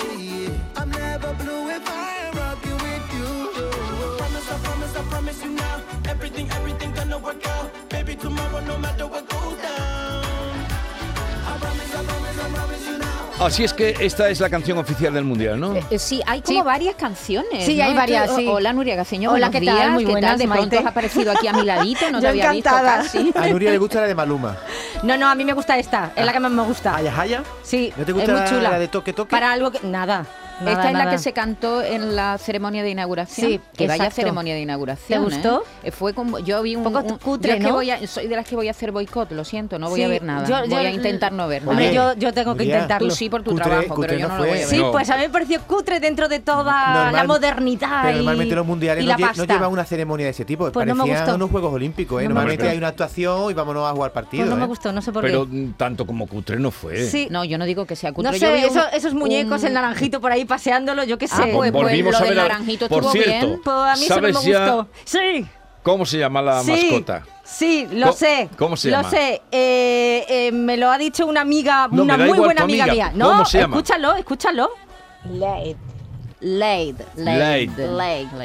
Yeah. I'm never blue if I am rocking with you. Promise, I promise, I promise you now. Everything, everything gonna work out. Baby, tomorrow, no matter what goes down. Así es que esta es la canción oficial del Mundial, ¿no? Eh, Sí, hay como Sí. varias canciones. Sí, ¿no? hay varias, sí. Hola, Nuria Gaceño. Hola, ¿qué tal? días, Muy ¿qué buenas, tal? De pronto Maite. has aparecido aquí a mi ladito, no te Yo había encantada. visto casi. A Nuria le gusta la de Maluma. No, no, a mí me gusta esta, es la que más me gusta. ¿Haya, haya? Sí, ¿No te es gusta muy la- chula. la de toque, toque? Para algo que... Nada. Nada, Esta es la que se cantó en la ceremonia de inauguración. Sí, que vaya exacto. ceremonia de inauguración. ¿Te gustó? ¿eh? Fue como yo vi un, Un poco un- cutre, yo es que ¿no? voy a- soy de las que voy a hacer boicot, lo siento, no voy Sí, a ver nada. yo- yo- voy a intentar no ver Hombre, nada. yo, yo tengo que intentarlo. Tú sí por tu Cutre- trabajo, pero cutre yo no no lo fue. voy a ver. Sí, No. pues a mí me pareció cutre dentro de toda Normal- la modernidad Pero y, normalmente los mundiales no, lle- no llevan una ceremonia de ese tipo. Pues no me Parecían gustó. unos Juegos Olímpicos. ¿eh? No me Normalmente hay una actuación y vámonos a jugar partido. Pues no me ¿eh? gustó, no sé por Pero qué. mm, tanto como cutre no fue. Sí. No, yo no digo que sea cutre. No sé, esos muñecos, el naranjito por ahí paseándolo, yo qué sé. Ah, pues, pues Volvimos lo a del ver a- naranjito Por estuvo cierto, bien. Pues a mí eso no me ¿sabes ya gustó. Sí. ¿Cómo se llama la sí, mascota? Sí, lo sé. ¿cómo se Lo llama? sé. Eh, eh, me lo ha dicho una amiga, No, una muy buena amiga, amiga. mía. No, ¿Cómo se llama? escúchalo, escúchalo. Laid. Laid. Laid.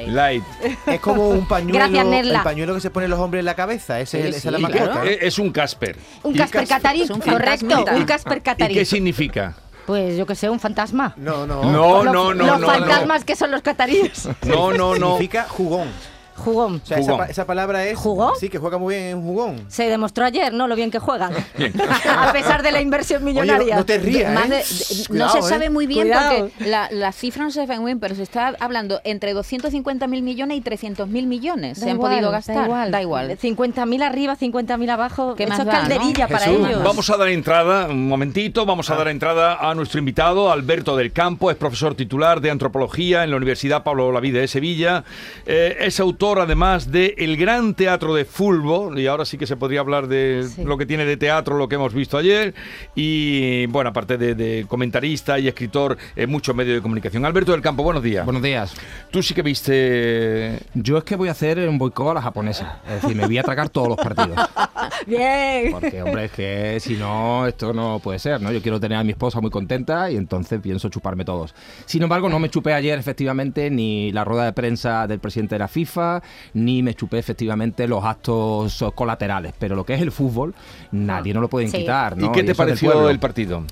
Light. Es como un pañuelo. Gracias, Nerla. El pañuelo que se ponen los hombres en la cabeza. Ese Sí, esa es la mascota. claro. Es un Casper. Un Casper. Catarí, correcto, un Casper ¿Y Catarí. qué significa? Pues yo que sé, un fantasma. No, no. No, Los- no, no, Los no. fantasmas que son los cataríes. No, no, no. Significa jugón. Jugón. O sea, esa, Jugón. pa- esa palabra es. ¿Jugón? Sí, que juega muy bien en jugón. Se demostró ayer, ¿no? Lo bien que juegan. a pesar de la inversión Oye, millonaria. no, no te rías. Más ¿eh? de- de- no Cuidado, se ¿eh? sabe muy bien Cuidado. porque la, la cifra no se sabe muy bien, pero se está hablando entre 250 mil millones y 300 mil millones. Da se han igual, podido gastar. Da igual. Da igual. 50.000 arriba, 50.000 abajo. ¿Qué Eso más es da, no? calderilla para Jesús, ellos. Vamos a dar entrada, un momentito, vamos Ah. a dar entrada a nuestro invitado, Alberto del Campo, es profesor titular de antropología en la Universidad Pablo Olavide de Sevilla, Eh, es autor además de El Gran Teatro de Fútbol, y ahora sí que se podría hablar de Sí. lo que tiene de teatro, lo que hemos visto ayer, y bueno, aparte de, de comentarista y escritor en muchos medios de comunicación. Alberto del Campo, buenos días. Buenos días. Tú sí que viste... Yo es que voy a hacer un boicot a la japonesa. Es decir, me voy a tragar todos los partidos. Bien. Porque, hombre, es que si no, esto no puede ser, ¿no? Yo quiero tener a mi esposa muy contenta y entonces pienso chuparme todos. Sin embargo, no me chupé ayer, efectivamente, ni la rueda de prensa del presidente de la FIFA, ni me chupé, efectivamente, los actos colaterales. Pero lo que es el fútbol, nadie no lo pueden Sí. quitar, ¿no? ¿Y qué te pareció el partido?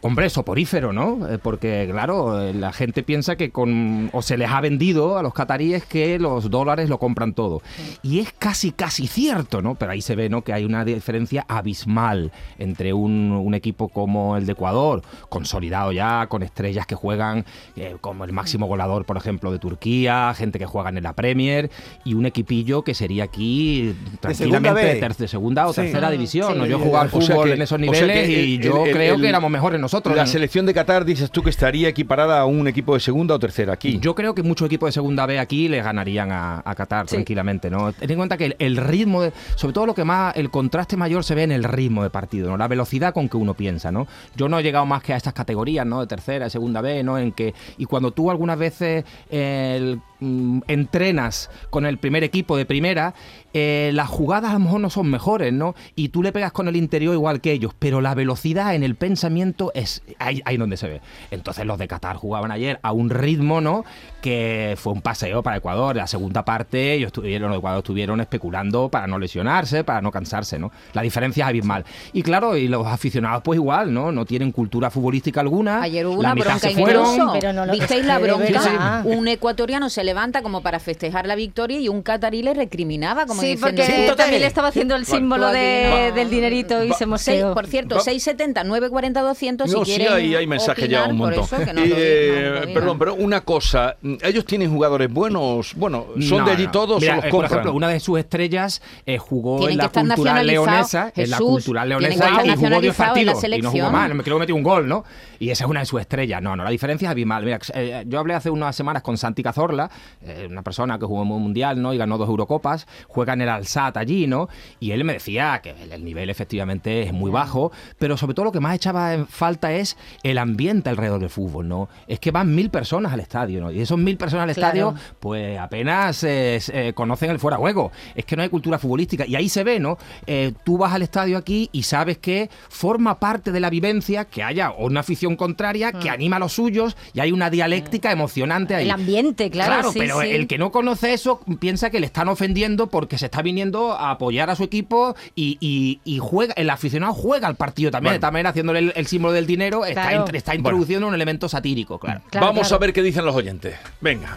Hombre, soporífero, ¿no? Eh, Porque, claro, eh, la gente piensa que con. o se les ha vendido a los cataríes que los dólares lo compran todo. Y es casi, casi cierto, ¿no? Pero ahí se ve, ¿no? Que hay una diferencia abismal entre un, un equipo como el de Ecuador, consolidado ya, con estrellas que juegan, eh, como el máximo goleador, por ejemplo, de Turquía, gente que juegan en la Premier, y un equipillo que sería aquí tranquilamente segunda de, B. ter- de segunda o Sí. tercera Mm, división. sí. ¿no? Yo he jugado al O sea fútbol que- en esos o sea niveles que y el- yo el- creo el- que éramos mejores nosotros. La selección de Qatar dices tú que estaría equiparada a un equipo de segunda o tercera aquí. Yo creo que muchos equipos de segunda B aquí le ganarían a, a Qatar tranquilamente, ¿no? Ten en cuenta que el, el ritmo, de- sobre todo lo que más, el contraste mayor se ve en el ritmo de partido, ¿no? La velocidad con que uno piensa, ¿no? Yo no he llegado más que a estas categorías, ¿no? De tercera, de segunda B, ¿no? En que, y cuando tú algunas veces el, mm, entrenas con el primer equipo de primera, eh, las jugadas a lo mejor no son mejores, ¿no? Y tú le pegas con el interior igual que ellos, pero la velocidad en el pensamiento es ahí, ahí donde se ve. Entonces los de Qatar jugaban ayer a un ritmo, ¿no? Que fue un paseo para Ecuador. La segunda parte, ellos estuvieron, los de Ecuador estuvieron especulando para no lesionarse, para no cansarse, ¿no? La diferencia es abismal. Y claro, y los aficionados, pues igual, ¿no? No tienen cultura futbolística alguna. Ayer hubo La una bronca se fueron. incluso. Pero no lo- ¿Visteis la bronca? Un ecuatoriano se levanta como para festejar la victoria y un catarí le recriminaba como Sí, diciendo... porque también le estaba haciendo el símbolo de- del dinerito y Va. se Seis- moseó. por cierto, Va- 670 940 200 No, si sí, quieren hay, hay mensajes ya un por montón. eso que no Y, eh, digan, perdón, pero una cosa, ellos tienen jugadores buenos, bueno, son No, de allí no. todos Mira, o los eh, Por ejemplo, una de sus estrellas eh, jugó Tienen en la cultural nacionalizados, leonesa, en la Jesús, cultural leonesa y jugó 10 nacionalizados en la partidos y no jugó selección. mal, creo que metió un gol, ¿no? Y esa es una de sus estrellas. No, no, la diferencia es abismal. Mira, eh, yo hablé hace unas semanas con Santi Cazorla, eh, una persona que jugó en un mundial, ¿no? Y ganó dos Eurocopas, juega en el Alsat allí, ¿no? Y él me decía que el el nivel efectivamente es muy bajo, pero sobre todo lo que más echaba en falta es el ambiente alrededor del fútbol, ¿no? Es que van mil personas al estadio, ¿no? Y esos mil personas al Claro. estadio, pues apenas eh, eh, conocen el fuera juego. Es que no hay cultura futbolística. Y ahí se ve, ¿no? Eh, tú vas al estadio aquí y sabes que forma parte de la vivencia que haya una afición contraria que anima a los suyos y hay una dialéctica emocionante ahí. El ambiente, claro. Sí, pero sí. el que no conoce eso piensa que le están ofendiendo porque se está viniendo a apoyar a su equipo y, y- y juega, el aficionado juega al partido también, Bueno. manera haciéndole el, el símbolo del dinero, está, Claro. está introduciendo un elemento satírico, claro. Claro, Vamos claro. a ver qué dicen los oyentes. Venga.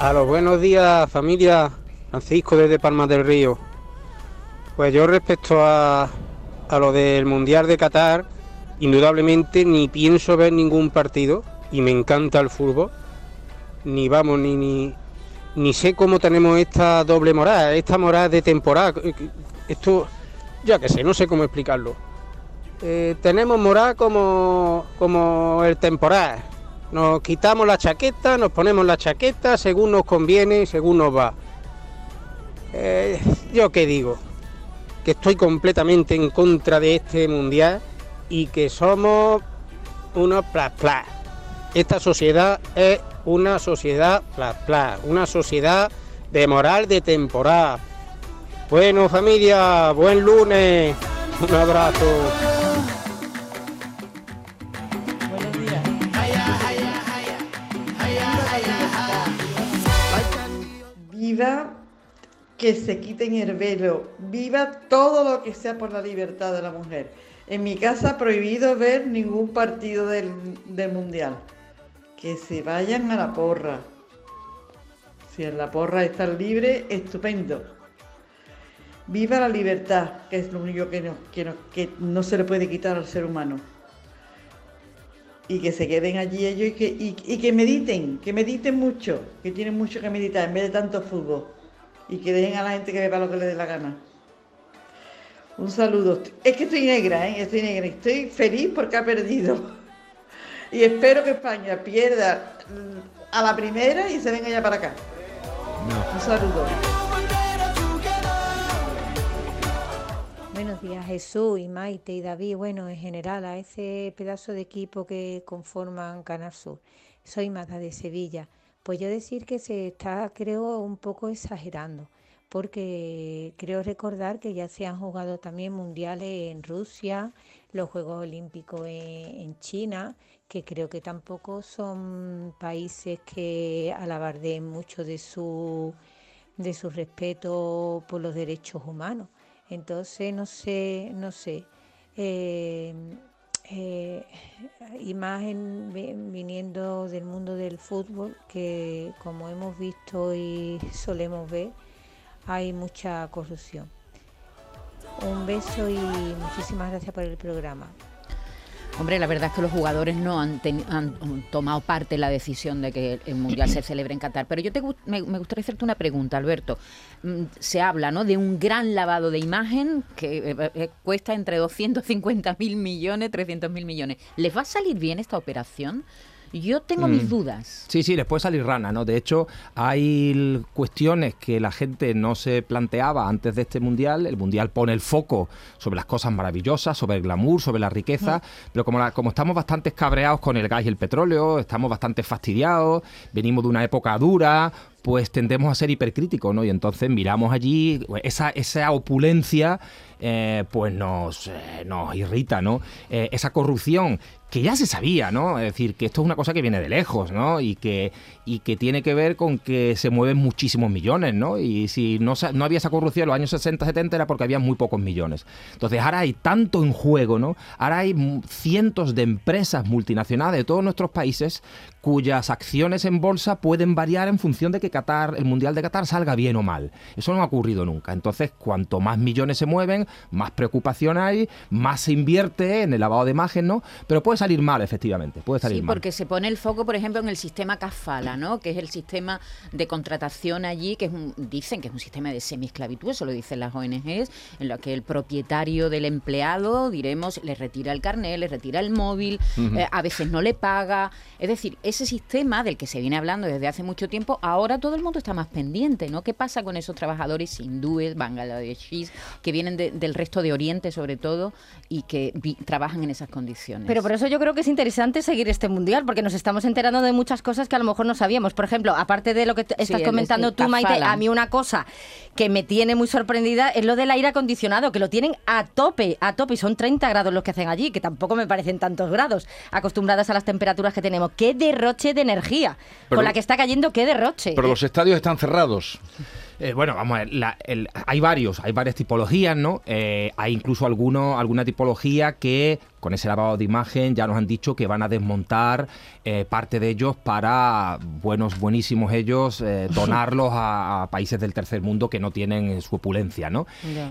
A los buenos días, familia. Francisco desde Palmas del Río. Pues yo respecto a, a lo del Mundial de Qatar, indudablemente ni pienso ver ningún partido y me encanta el fútbol. Ni vamos, ni, ni, ni sé cómo tenemos esta doble moral, esta moral de temporada. Esto, ya que sé, no sé cómo explicarlo. Eh, tenemos moral como, como el temporal. Nos quitamos la chaqueta, nos ponemos la chaqueta según nos conviene, según nos va. Eh, yo qué digo, que estoy completamente en contra de este mundial y que somos unos plas plas. Esta sociedad es una sociedad plas plas, una sociedad de moral de temporada. Bueno familia, buen lunes, un abrazo. Buenos días. Viva que se quiten el velo, viva todo lo que sea por la libertad de la mujer. En mi casa prohibido ver ningún partido del, del mundial. Que se vayan a la porra. Si en la porra están libres, estupendo. Viva la libertad, que es lo único que no, que no, que no se le puede quitar al ser humano y que se queden allí ellos y que, y, que mediten, que mediten mucho, que tienen mucho que meditar en vez de tanto fútbol y que dejen a la gente que beba lo que le dé la gana. Un saludo. Es que estoy negra, ¿eh? estoy negra. Estoy feliz porque ha perdido. Y espero que España pierda mm, a la primera y se venga ya para acá. Un saludo. Buenos días Jesús y Maite y David, bueno, en general a ese pedazo de equipo que conforman Canal Sur. Soy Magda de Sevilla. Pues yo decir que se está, creo, un poco exagerando, porque creo recordar que ya se han jugado también mundiales en Rusia, los Juegos Olímpicos en, en China, que creo que tampoco son países que alabardeen mucho de su, de su respeto por los derechos humanos. Entonces, no sé, no sé. eh, eh, imagen vi- viniendo del mundo del fútbol, que como hemos visto y solemos ver, hay mucha corrupción. Un beso y muchísimas gracias por el programa. Hombre, la verdad es que los jugadores no han, teni- han tomado parte en la decisión de que el Mundial se celebre en Qatar. Pero yo te, me, me gustaría hacerte una pregunta, Alberto. Mm, Se habla ¿no? de un gran lavado de imagen que eh, eh, cuesta entre 250 mil millones, 300 mil millones. ¿Les va a salir bien esta operación? Yo tengo mis Mm. dudas. Sí, sí, les puede salir rana, ¿no? De hecho, hay cuestiones que la gente no se planteaba antes de este mundial. El mundial pone el foco sobre las cosas maravillosas, sobre el glamour, sobre la riqueza, pero como, la- como estamos bastante cabreados con el gas y el petróleo, estamos bastante fastidiados, venimos de una época dura, pues tendemos a ser hipercríticos, ¿no? Y entonces miramos allí esa, esa opulencia eh, pues nos, eh, nos irrita, ¿no? Eh, esa corrupción que ya se sabía, ¿no? Es decir, que esto es una cosa que viene de lejos, ¿no? Y que, y que tiene que ver con que se mueven muchísimos millones, ¿no? Y si no, no había esa corrupción en los años 60, 70 era porque había muy pocos millones. Entonces ahora hay tanto en juego, ¿no? Ahora hay cientos de empresas multinacionales de todos nuestros países cuyas acciones en bolsa pueden variar en función de que Qatar, el Mundial de Qatar salga bien o mal. Eso no ha ocurrido nunca. Entonces, cuanto más millones se mueven, más preocupación hay, más se invierte en el lavado de imagen, ¿no? Pero puede salir mal, efectivamente. Puede salir Sí, mal. porque se pone el foco, por ejemplo, en el sistema CAFALA, ¿no? que es el sistema de contratación allí, que es un- dicen que es un sistema de semiesclavitud, eso lo dicen las ONGs, en lo que el propietario del empleado, diremos, le retira el carnet, le retira el móvil, eh, a veces no le paga. Es decir, ese sistema del que se viene hablando desde hace mucho tiempo, ahora todo el mundo está más pendiente, ¿no? ¿Qué pasa con esos trabajadores hindúes, bangladeshis, que vienen de- del resto de Oriente sobre todo y que vi- trabajan en esas condiciones? Pero por eso yo creo que es interesante seguir este mundial, porque nos estamos enterando de muchas cosas que a lo mejor no sabíamos. Por ejemplo, aparte de lo que estás comentando el tú, Maite, a mí una cosa que me tiene muy sorprendida es lo del aire acondicionado, que lo tienen a tope, a tope, y son 30 grados los que hacen allí, que tampoco me parecen tantos grados, acostumbradas a las temperaturas que tenemos. ¡Qué derroche de energía! Pero- Con la que está cayendo, ¡qué derroche! Pero los estadios están cerrados. Eh, bueno, vamos a ver, la- el- hay varios, hay varias tipologías, ¿no? Eh, hay incluso alguno, alguna tipología que con ese lavado de imagen ya nos han dicho que van a desmontar eh, parte de ellos para, buenos, buenísimos ellos, eh, donarlos a, a países del tercer mundo que no tienen eh, su opulencia, ¿no?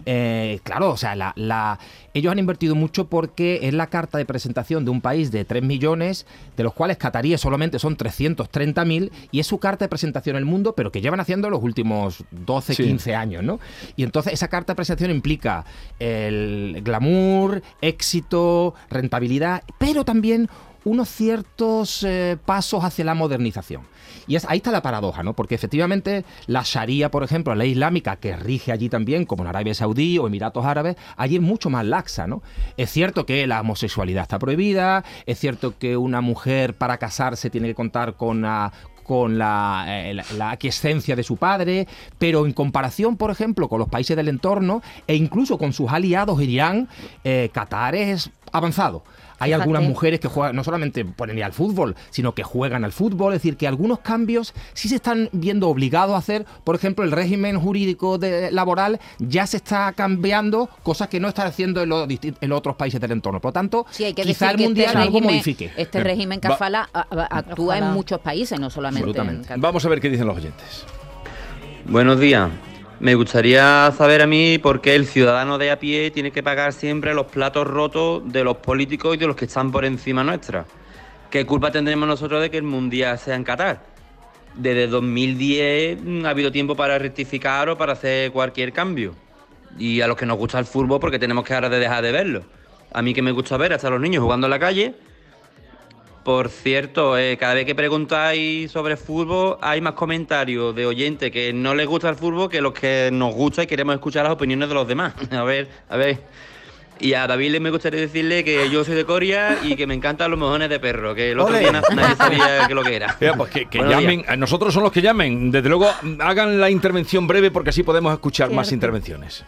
Eh, claro, o sea, la, la- ellos han invertido mucho porque es la carta de presentación de un país de 3 millones, de los cuales cataríes solamente son 330.000, y es su carta de presentación en el mundo, pero que llevan haciendo los últimos 12, Sí. 15 años, ¿no? Y entonces esa carta de presentación implica el glamour, éxito, rentabilidad, pero también unos ciertos eh, pasos hacia la modernización. Y es, ahí está la paradoja, ¿no? Porque efectivamente la Sharia, por ejemplo, la ley islámica que rige allí también, como en Arabia Saudí o Emiratos Árabes, allí es mucho más laxa, ¿no? Es cierto que la homosexualidad está prohibida, es cierto que una mujer para casarse tiene que contar con con la, eh, la- la aquiescencia de su padre, pero en comparación, por ejemplo, con los países del entorno e incluso con sus aliados Irán, eh, Qatar es avanzado. Hay Fíjate. algunas mujeres que juegan, no solamente ir al fútbol, sino que juegan al fútbol. Es decir, que algunos cambios sí se están viendo obligados a hacer. Por ejemplo, el régimen jurídico de- laboral ya se está cambiando, cosas que no está haciendo en los, en otros países del entorno. Por lo tanto, Sí, quizá el que mundial este algo modifique. este régimen va- Kafala a- a- actúa en muchos países, no solamente Vamos a ver qué dicen los oyentes. Buenos días. Me gustaría saber a mí por qué el ciudadano de a pie tiene que pagar siempre los platos rotos de los políticos y de los que están por encima nuestra. ¿Qué culpa tendremos nosotros de que el mundial sea en Qatar? Desde 2010 mm, ha habido tiempo para rectificar o para hacer cualquier cambio. Y a los que nos gusta el fútbol, porque tenemos que ahora de dejar de verlo. A mí que me gusta ver hasta los niños jugando en la calle. Por cierto, eh, cada vez que preguntáis sobre fútbol hay más comentarios de oyentes que no les gusta el fútbol que los que nos gusta y queremos escuchar las opiniones de los demás. A ver, a ver. Y a David le me gustaría decirle que yo soy de Coria y que me encantan los mojones de perro, que el otro Ole. día na- nadie sabía que lo que era. Mira, pues que, que días. llamen, a nosotros son los que llamen. Desde luego, hagan la intervención breve porque así podemos escuchar más intervenciones.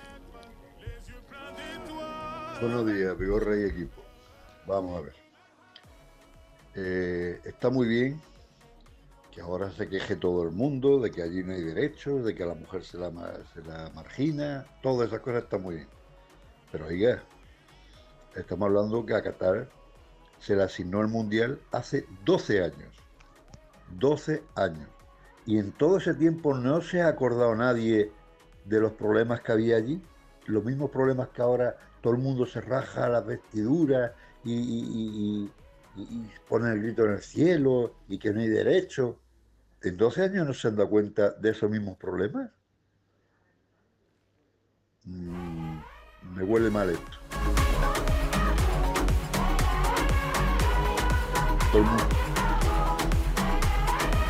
Buenos días, Vigorra y equipo. Vamos a ver. Eh, está muy bien que ahora se queje todo el mundo de que allí no hay derechos, de que a la mujer se la, se margina, todas esas cosas están muy bien. Pero oiga, estamos hablando que a Qatar se le asignó el Mundial hace 12 años. 12 años. Y en todo ese tiempo no se ha acordado nadie de los problemas que había allí. Los mismos problemas que ahora todo el mundo se raja las vestiduras y- y- ponen el grito en el cielo y que no hay derecho. ¿En 12 años no se han dado cuenta de esos mismos problemas? Mm, me huele mal esto.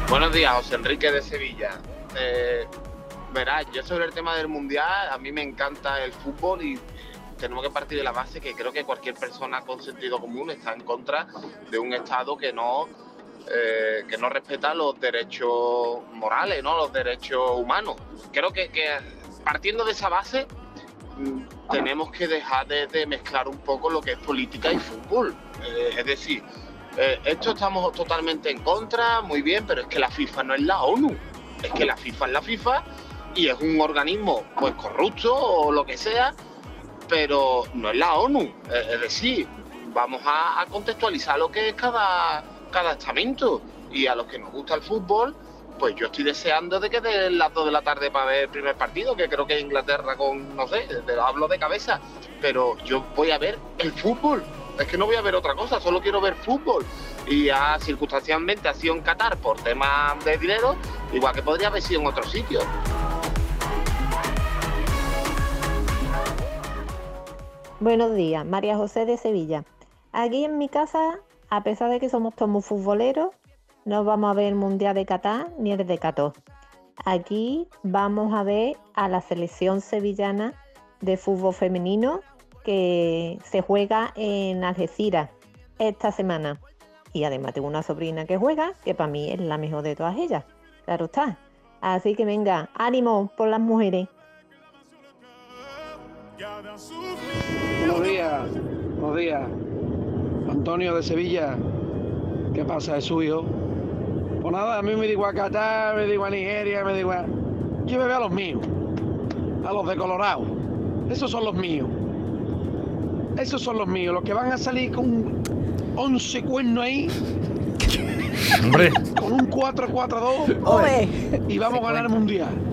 Buenos días, José Enrique de Sevilla. Eh, verás, yo sobre el tema del mundial, a mí me encanta el fútbol y tenemos que partir de la base que creo que cualquier persona con sentido común está en contra de un Estado que no, eh, que no respeta los derechos morales, ¿no? los derechos humanos. Creo que, partiendo de esa base, mm, tenemos que dejar de, de mezclar un poco lo que es política y fútbol. Eh, es decir, eh, esto estamos totalmente en contra, muy bien, pero es que la FIFA no es la ONU. Es que la FIFA es la FIFA y es un organismo pues corrupto o lo que sea, pero no es la ONU. Es decir, vamos a, contextualizar lo que es cada, cada estamento. Y a los que nos gusta el fútbol, pues yo estoy deseando de que den las 2 de la tarde para ver el primer partido, que creo que es Inglaterra con, no sé, de- hablo de cabeza, pero yo voy a ver el fútbol. Es que no voy a ver otra cosa, solo quiero ver fútbol. Y ya circunstancialmente ha sido en Qatar por temas de dinero, igual que podría haber sido en otro sitio. Buenos días, María José de Sevilla. Aquí en mi casa, a pesar de que somos todos muy futboleros, no vamos a ver el Mundial de Qatar ni el de Qatar. Aquí vamos a ver a la selección sevillana de fútbol femenino que se juega en Algeciras esta semana. Y además tengo una sobrina que juega, que para mí es la mejor de todas ellas. Claro está. Así que venga, ánimo por las mujeres. Buenos días, buenos días. Antonio de Sevilla. ¿Qué pasa? Es su hijo. Pues nada, a mí me digo a Qatar, me digo a Nigeria, me digo a... Yo me veo a los míos. A los de Colorado. Esos son los míos. Esos son los míos. Los que van a salir con 11 cuernos ahí. Hombre. Con un 4-4-2. Ole. Y vamos a ganar el mundial.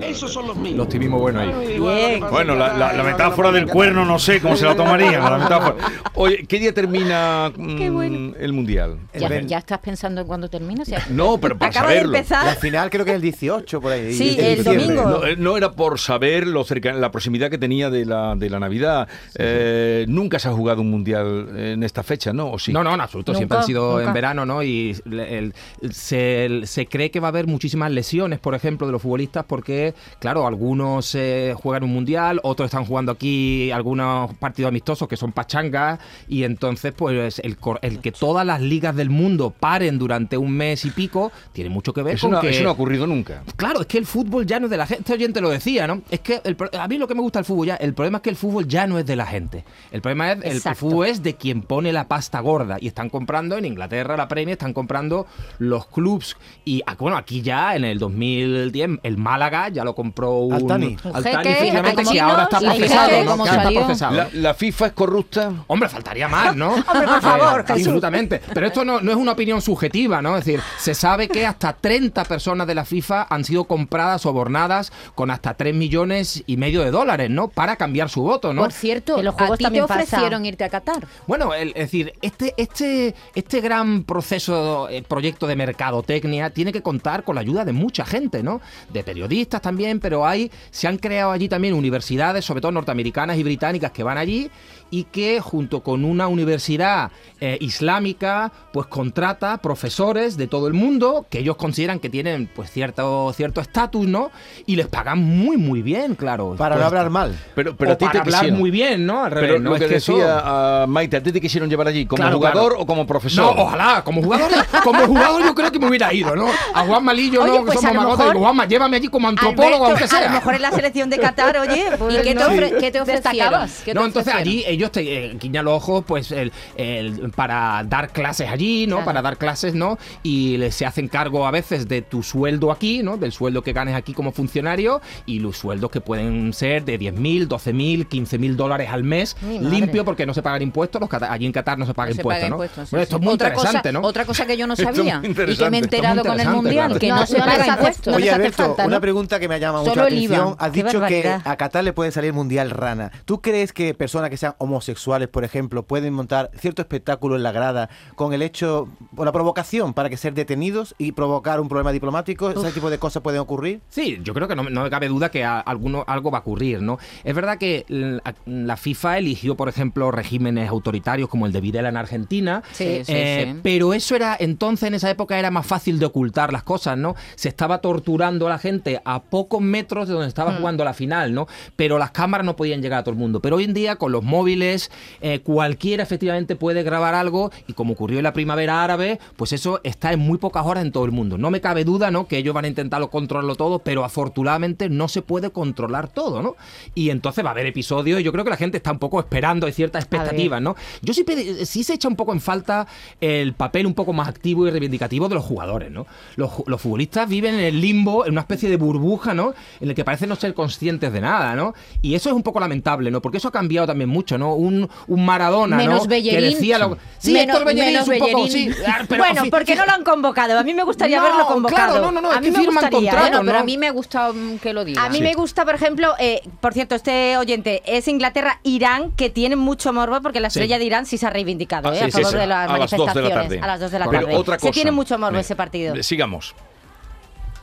Esos son los míos. Los tuvimos buenos ahí. Bien. Bueno, la, la- la metáfora del cuerno no sé cómo se la tomarían. la metáfora. Oye, ¿qué día termina mm, el Mundial? ¿Ya, ya estás pensando en cuándo termina? No, pero para Acaba de saberlo. empezar. La final creo que es el 18 por ahí. Sí, de el diciembre. domingo. No, eh, no era por saber lo cerca, la proximidad que tenía de la, de la Navidad. Eh, nunca se ha jugado un mundial en esta fecha, ¿no? ¿O sí? No, no, en absoluto. Nunca, Siempre han sido nunca. en verano, ¿no? Y le- el- se, se cree que va a haber muchísimas lesiones, por ejemplo, de los futbolistas, porque, claro, algunos eh, juegan un mundial, otros están jugando aquí algunos partidos amistosos que son pachangas, y entonces, pues, el, cor- el que todas las ligas del mundo paren durante un mes y pico tiene mucho que ver Eso con no, que. eso no ha ocurrido nunca. Claro, es que el fútbol ya no es de la gente. Este oyente lo decía, ¿no? Es que el a mí lo que me gusta del fútbol ya, el problema es que el fútbol ya no es de la gente. El problema es el, Exacto. fútbol es de quien pone la pasta gorda y están comprando en Inglaterra la Premier, están comprando los clubs y ah, bueno, aquí ya en el 2010 el Málaga ya lo compró un Altani. Altani, efectivamente, no, ahora está procesado, está procesado. La, la FIFA es corrupta. Hombre, faltaría más, ¿no? Hombre, por favor, Eh, absolutamente. Pero esto no, no es una opinión subjetiva, ¿no? Es decir, se sabe que hasta 30 personas de la FIFA han sido compradas, sobornadas con hasta 3 millones y medio de dólares, ¿no? Para cambiar su voto, ¿no? Por cierto, En los a juegos ti te ofrecieron irte a Qatar. Bueno, el- es decir, este, este, este gran proceso, eh, proyecto de mercadotecnia tiene que contar con la ayuda de mucha gente, ¿no? De periodistas también, pero hay, se han creado allí también universidades, sobre todo norteamericanas y británicas, que van allí y que junto con una universidad eh, islámica, pues contrata profesores de todo el mundo que ellos consideran que tienen pues cierto cierto estatus, ¿no? Y les pagan muy muy bien, claro. Para no Pues, hablar mal. Pero, pero o a ti te para hablar quisieron. muy bien, ¿no? Al revés, Pero ¿no? lo Es que que eso- decía ah, Maite, ¿a ti te quisieron llevar allí como Claro, jugador claro. o como profesor? No, ojalá, como jugador, como jugador yo creo que me hubiera ido, ¿no? A Juan Malillo, Oye, no, que pues a somos digo, Juanma, llévame allí como antropólogo, Alberto, aunque A sea. lo mejor en la selección de Qatar, oye. pues, ¿Y qué te, ofre- qué te ofrecieron? ¿Qué te No, entonces ofrecieron? allí ellos te eh, guiñan los ojos, pues, el, el- para dar clases allí, ¿no? Claro. Para dar clases, ¿no? Y les- se hacen cargo a veces de tu sueldo aquí, ¿no? Del sueldo que ganes aquí como funcionario y los sueldos que pueden ser de 10.000, 12.000, 15.000 dólares al mes, Mi madre. limpio porque no se pagan impuestos. Los allí en Qatar no se paga No se impuestos, paga ¿no? impuestos, sí, Bueno, sí. esto es muy otra interesante, cosa, ¿no? Otra cosa que yo no sabía y que me he enterado con el Mundial, que no se paga impuestos. Oye, Alberto, falta, ¿no? una pregunta que me llama mucho la atención. Has dicho que a Qatar le puede salir mundial rana. ¿Tú crees que personas que sean homosexuales, por ejemplo, pueden montar cierto espectáculo en la grada con el hecho, o la provocación para que ser detenidos y provocar un problema diplomático? ¿Ese tipo de cosas pueden ocurrir? Sí, yo creo que no, no me cabe duda que a- alguno, algo va a ocurrir, ¿no? Es verdad que la, la FIFA eligió, por ejemplo, regímenes autoritarios como el de Videla en Argentina, Sí, sí, eh, sí. pero eso era, entonces en esa época era más fácil de ocultar las cosas, ¿no? Se estaba torturando a la gente a pocos metros de donde estaba jugando la final, ¿no? Pero las cámaras no podían llegar a todo el mundo. Pero hoy en día, con los móviles, móviles, eh, cualquiera efectivamente puede grabar algo y como ocurrió en la primavera árabe, pues eso está en muy pocas horas en todo el mundo. No me cabe duda, ¿no? Que ellos van a intentarlo controlarlo todo, pero afortunadamente no se puede controlar todo, ¿no? Y entonces va a haber episodios y yo creo que la gente está un poco esperando, hay ciertas expectativas, ¿no? Yo sí, sí se echa un poco en falta el papel un poco más activo y reivindicativo de los jugadores, ¿no? Los, los futbolistas viven en el limbo, en una especie de burbuja, ¿no? En el que parecen no ser conscientes de nada, ¿no? Y eso es un poco lamentable, ¿no? Porque eso ha cambiado también mucho, ¿no? Un, un Maradona, Menos ¿no? Bellerín. Que decía lo... Sí, Menos- Héctor Bellerín menos es un poco... Bellerín. Sí, ah, pero bueno, fi- ¿por qué no lo han convocado? A mí me gustaría No, verlo convocado. claro, no, no, no, a mí me gustaría. contrato, ¿eh? Bueno, pero ¿no? a mí me gusta mm, que lo diga. A mí me gusta, por ejemplo, eh, por cierto, este oyente es Inglaterra, Irán, que tiene mucho morbo porque la Sí. estrella de Irán sí se ha reivindicado Ah, ¿eh? sí, a favor sí. de las A las dos de la manifestaciones. tarde. A las 2 de la Pero tarde. otra Se cosa. tiene mucho morbo ese partido. Sigamos.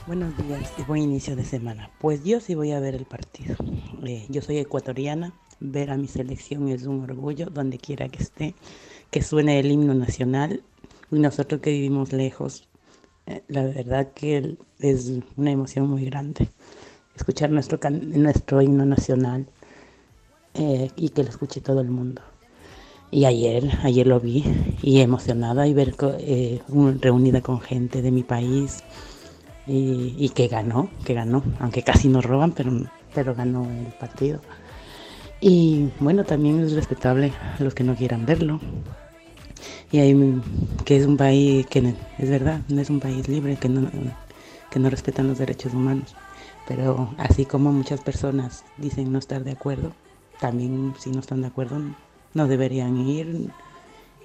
Buenos días y buen inicio de semana. Pues yo sí voy a ver el partido. Eh, yo soy ecuatoriana, ver a mi selección es un orgullo donde quiera que esté, que suene el himno nacional y nosotros que vivimos lejos, eh, la verdad que es una emoción muy grande escuchar nuestro, nuestro himno nacional eh, y que lo escuche todo el mundo. Y ayer, ayer lo vi y emocionada y ver eh, un- reunida con gente de mi país y, y que ganó, que ganó, aunque casi nos roban, pero, pero ganó el partido. Y bueno, también es respetable a los que no quieran verlo. Y hay, que es un país que es verdad, no es un país libre, que no, que no respetan los derechos humanos. Pero así como muchas personas dicen no estar de acuerdo, también si no están de acuerdo no deberían ir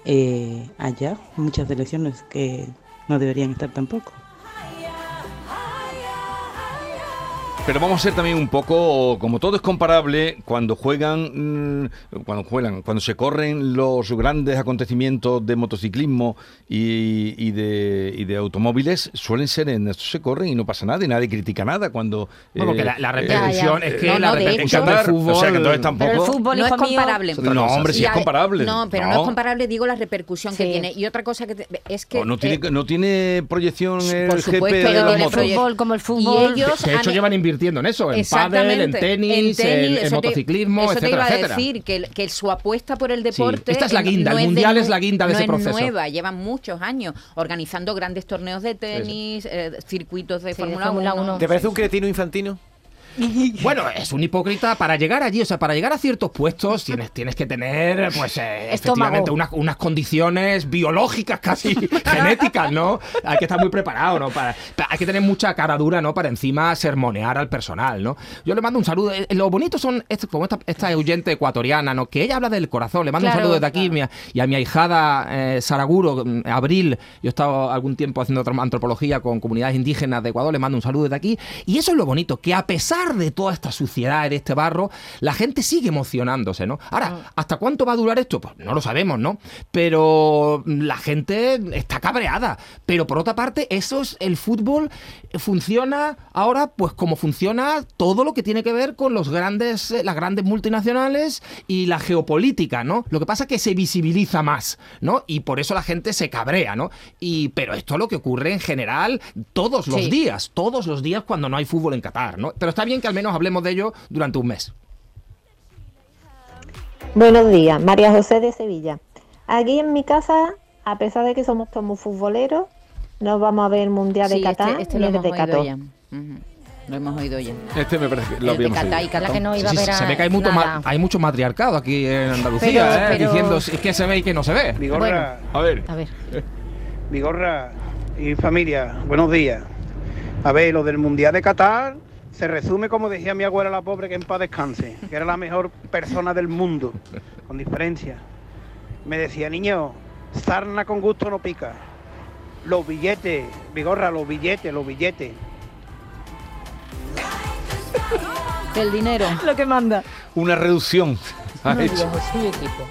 eh, allá. Muchas elecciones que no deberían estar tampoco. Pero vamos a ser también un poco, como todo es comparable, cuando juegan, mm, cuando juegan, cuando se corren los grandes acontecimientos de motociclismo y, y de, y de automóviles, suelen ser en esto se corren y no pasa nada y nadie critica nada cuando... Bueno, que la- la repercusión es que no, la no, de hecho, del fútbol- O sea, que entonces tampoco... Pero el fútbol, no es comparable. No, hombre, sí Y es comparable. No, pero no. No. es comparable, digo, la repercusión que Sí. tiene. Y otra cosa que te- es que... No, tiene, eh, no tiene proyección el por GP supuesto, de pero los tiene motos. fútbol como el Y fútbol. ellos Que de hecho han- llevan invirtiendo en eso, en pádel, en tenis, en, en eso te- motociclismo, eso te etcétera, iba a etcétera. decir, que, que su apuesta por el Sí, deporte... esta es la guinda, el mundial es la guinda de no ese es proceso. nueva, llevan muchos años organizando grandes torneos de tenis, eh, circuitos de Sí, Fórmula Fórmula 1. uno. ¿Te parece un cretino infantino? Bueno, es un hipócrita para llegar allí, o sea, para llegar a ciertos puestos tienes, tienes que tener, pues, eh, efectivamente, unas, unas condiciones biológicas casi, genéticas, ¿no? Hay que estar muy preparado, ¿no? Para, hay que tener mucha cara dura, ¿no? Para encima sermonear al personal, ¿no? Yo le mando un saludo. Eh, Lo bonito son, como esta, esta oyente ecuatoriana, ¿no? Que ella habla del corazón. Le mando Claro, un saludo desde aquí y a mi ahijada eh, Saraguro, mm, Abril. Yo he estado algún tiempo haciendo antropología con comunidades indígenas de Ecuador. Le mando un saludo desde aquí. Y eso es lo bonito, que a pesar de toda esta suciedad, de este barro, la gente sigue emocionándose, ¿no? Ahora, ¿hasta cuánto va a durar esto? Pues no lo sabemos, ¿no? Pero mm, la gente está cabreada. Pero por otra parte, eso es el fútbol funciona ahora, pues como funciona todo lo que tiene que ver con los grandes, eh, las grandes multinacionales y la geopolítica, ¿no? Lo que pasa es que se visibiliza más, ¿no? Y por eso la gente se cabrea, ¿no? Y pero esto es lo que ocurre en general todos los Sí. días, todos los días cuando no hay fútbol en Qatar, ¿no? Pero está bien que al menos hablemos de ello durante un mes. Buenos días, María José de Sevilla. Aquí en mi casa, a pesar de que somos todos muy futboleros, no vamos a ver el Mundial de Qatar este, este el hemos de oído Qatar. Lo hemos oído ya. Este me parece que lo de habíamos oído. y que no iba a Sí, ver sí, a se ve que hay mucho, ma- hay mucho matriarcado aquí en Andalucía, Pero- ¿eh? pero- diciendo es que se ve y que no se ve. Vigorra, A ver. A ver. Vigorra y familia, buenos días. A ver, lo del Mundial de Qatar se resume como decía mi abuela la pobre que en paz descanse, que era la mejor persona del mundo, con diferencia. Me decía, niño, sarna con gusto no pica. Los billetes, Vigorra, los billetes, los billetes. El dinero. Lo que manda. Una reducción. ha hecho. equipo.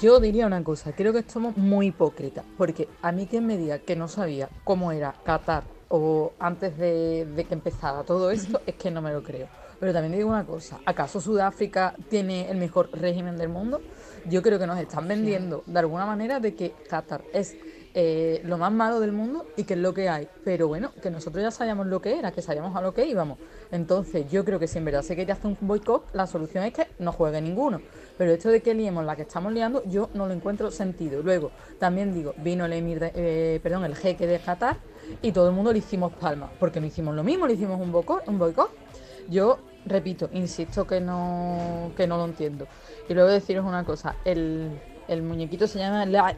Yo diría una cosa, creo que somos muy hipócritas, porque a mí quien me diga que no sabía cómo era Qatar o antes de, de que empezara todo esto, es que no me lo creo. Pero también digo una cosa, ¿acaso Sudáfrica tiene el mejor régimen del mundo? Yo creo que nos están vendiendo de alguna manera de que Qatar es eh, lo más malo del mundo y que es lo que hay. Pero bueno, que nosotros ya sabíamos lo que era, que sabíamos a lo que íbamos. Entonces, yo creo que si en verdad se quería hacer un boicot, la solución es que no juegue ninguno. Pero esto de que liemos la que estamos liando, yo no lo encuentro sentido. Luego, también digo, vino el emir, de- eh, perdón, el jeque de Qatar y todo el mundo le hicimos palmas, porque no hicimos lo mismo, le hicimos un boicot, un boicot. Yo repito, insisto que no, que no lo entiendo. Y luego deciros una cosa, el, el muñequito se llama Lai.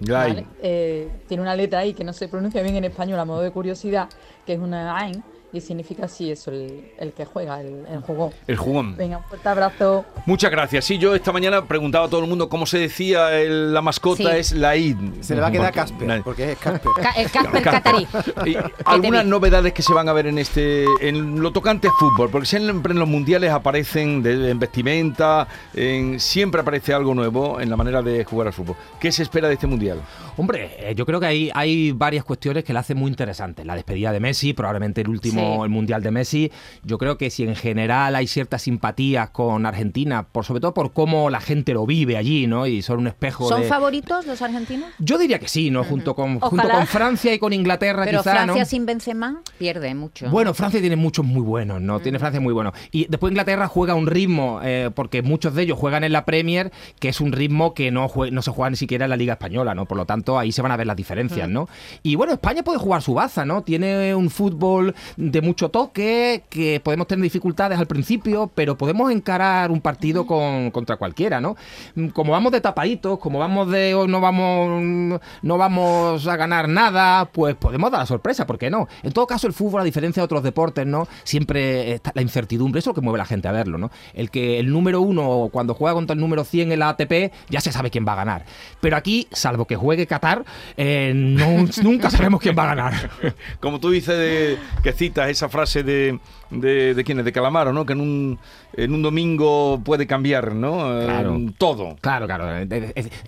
Lai. ¿vale? Eh, tiene una letra ahí que no se pronuncia bien en español a modo de curiosidad, que es una AIN, y significa así eso, el, el que juega, el, el jugón. El jugón. Venga, un fuerte abrazo. Muchas gracias. Sí, yo esta mañana preguntaba a todo el mundo cómo se decía el- la mascota Sí. es la id. Se le va a quedar Porque- Casper, nadie- porque es Casper. Ca- el Casper catarí. Y algunas novedades que se van a ver en este en lo tocante a fútbol, porque siempre en los mundiales aparecen de, en vestimenta, en, siempre aparece algo nuevo en la manera de jugar al fútbol. ¿Qué se espera de este mundial? Hombre, eh, yo creo que hay, hay varias cuestiones que la hacen muy interesante. La despedida de Messi, probablemente el último, Sí. el mundial de Messi. Yo creo que si en general hay ciertas simpatías con Argentina, por sobre todo por cómo la gente lo vive allí, ¿no? Y son un espejo ¿Son de. favoritos los argentinos? Yo diría que sí, ¿no? Junto con, junto con Francia y con Inglaterra, Pero quizá, Francia ¿no? sin Benzema pierde mucho. Bueno, Francia tiene muchos muy buenos, ¿no? Tiene Francia muy buenos. Y después Inglaterra juega un ritmo, eh, porque muchos de ellos juegan en la Premier, que es un ritmo que no, no se juega ni siquiera en la Liga Española, ¿no? Por lo tanto, ahí se van a ver las diferencias, ¿no? Y bueno, España puede jugar su baza, ¿no? Tiene un fútbol de mucho toque, que podemos tener dificultades al principio, pero podemos encarar un partido con, contra cualquiera, ¿no? Mm, Como vamos de tapaditos, como vamos de hoy no vamos, no vamos a ganar nada, pues podemos dar la sorpresa, ¿por qué no? En todo caso, el fútbol, a diferencia de otros deportes, ¿no? Siempre está la incertidumbre, eso es lo que mueve a la gente a verlo, ¿no? El que el número uno, cuando juega contra el número 100 en la ATP, ya se sabe quién va a ganar. Pero aquí, salvo que juegue Qatar, eh, no- nunca sabemos quién va a ganar. Como tú dices de- que esa frase de, de, de quién es, de Calamaro, ¿no? Que en un, en un domingo puede cambiar, ¿no? Claro. todo. Claro, claro.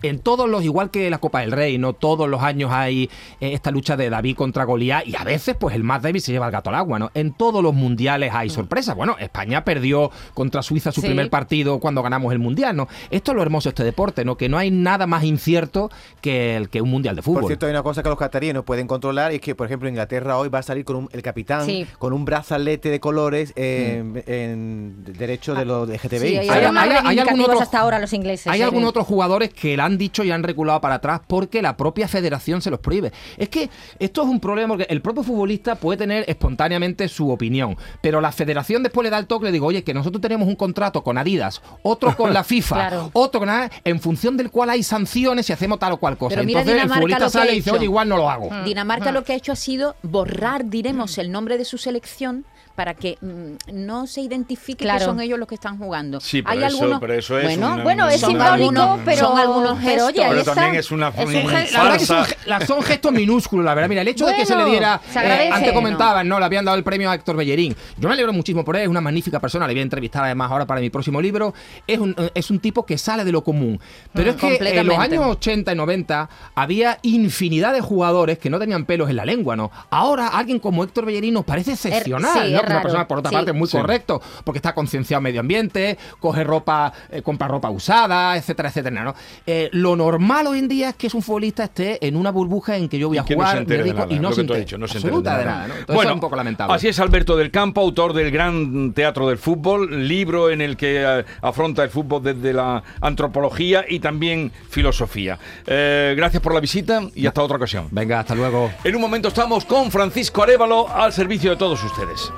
En todos los, igual que la Copa del Rey, no todos los años hay eh, esta lucha de David contra Goliat y a veces pues el más débil se lleva el gato al agua, ¿no? En todos los mundiales hay sorpresas. Bueno, España perdió contra Suiza su Sí. primer partido cuando ganamos el mundial, ¿no? Esto es lo hermoso de este deporte, ¿no? Que no hay nada más incierto que el que un mundial de fútbol. Por cierto, hay una cosa que los cataríes no pueden controlar y es que, por ejemplo, Inglaterra hoy va a salir con un- el capitán Sí. con un brazalete de colores en, en derecho de los LGTBI. Sí, hay, Hay- hay, hay- algún otro- hasta ahora los ingleses. Hay ¿eh? algunos otros jugadores que le han dicho y han reculado para atrás porque la propia federación se los prohíbe. Es que esto es un problema porque el propio futbolista puede tener espontáneamente su opinión, pero la federación después le da el toque y le digo, oye, que nosotros tenemos un contrato con Adidas, otro con la FIFA, Claro. otro con nada, en función del cual hay sanciones si hacemos tal o cual cosa. Pero mira Entonces el futbolista sale y dice, oye, igual no lo hago. Dinamarca lo que ha hecho ha sido borrar, diremos, el nombre de su selección para que mm, no se identifique Claro. que son ellos los que están jugando. Sí, pero Hay eso- algunos, pero eso es bueno, una- Bueno, es simbólico, algunos- pero, son algunos pero oye, gestos. Pero también es una, Es un gesto. La verdad que son, farsa. ge- la- son gestos minúsculos, la verdad. Mira, el hecho de que se le diera. se agradece, eh, antes comentaban, ¿no? Le habían dado el premio a Héctor Bellerín. Yo me alegro muchísimo por él, es una magnífica persona. Le voy a entrevistar además ahora para mi próximo libro. Es un, es un tipo que sale de lo común. Pero Mm, es que en los años 80 y 90 había infinidad de jugadores que no tenían pelos en la lengua, ¿no? Ahora alguien como Héctor Bellerín nos parece excepcional, sí, ¿no? Es Una raro, persona, por otra sí. parte, muy Sí. correcto, porque está concienciado medio ambiente, coge ropa, eh, compra ropa usada, etcétera, etcétera, ¿no? Eh, lo normal hoy en día es que es un futbolista esté en una burbuja en que yo voy a Y que no jugar, dedico nada, y no lo se entere. dicho, no se de nada. nada, ¿no? Entonces es un poco lamentable. Así es Alberto del Campo, autor del Gran Teatro del Fútbol, libro en el que eh, afronta el fútbol desde la antropología y también filosofía. Eh, gracias por la visita y hasta otra ocasión. Venga, hasta luego. En un momento estamos con Francisco Arevalo al servicio de todos ustedes.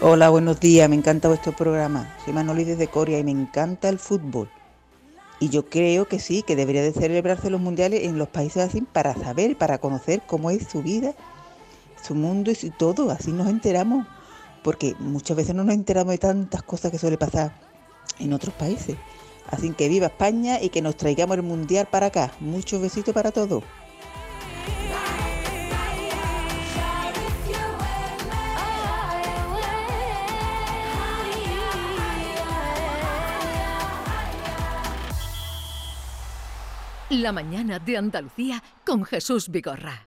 Hola, buenos días, me encanta vuestro programa. Soy Manoli desde Corea y me encanta el fútbol. Y yo creo que sí, que debería de celebrarse los mundiales en los países así para saber, para conocer cómo es su vida, su mundo y todo, así nos enteramos. Porque muchas veces no nos enteramos de tantas cosas que suele pasar en otros países. Así que viva España y que nos traigamos el mundial para acá. Muchos besitos para todos. La mañana de Andalucía con Jesús Vigorra.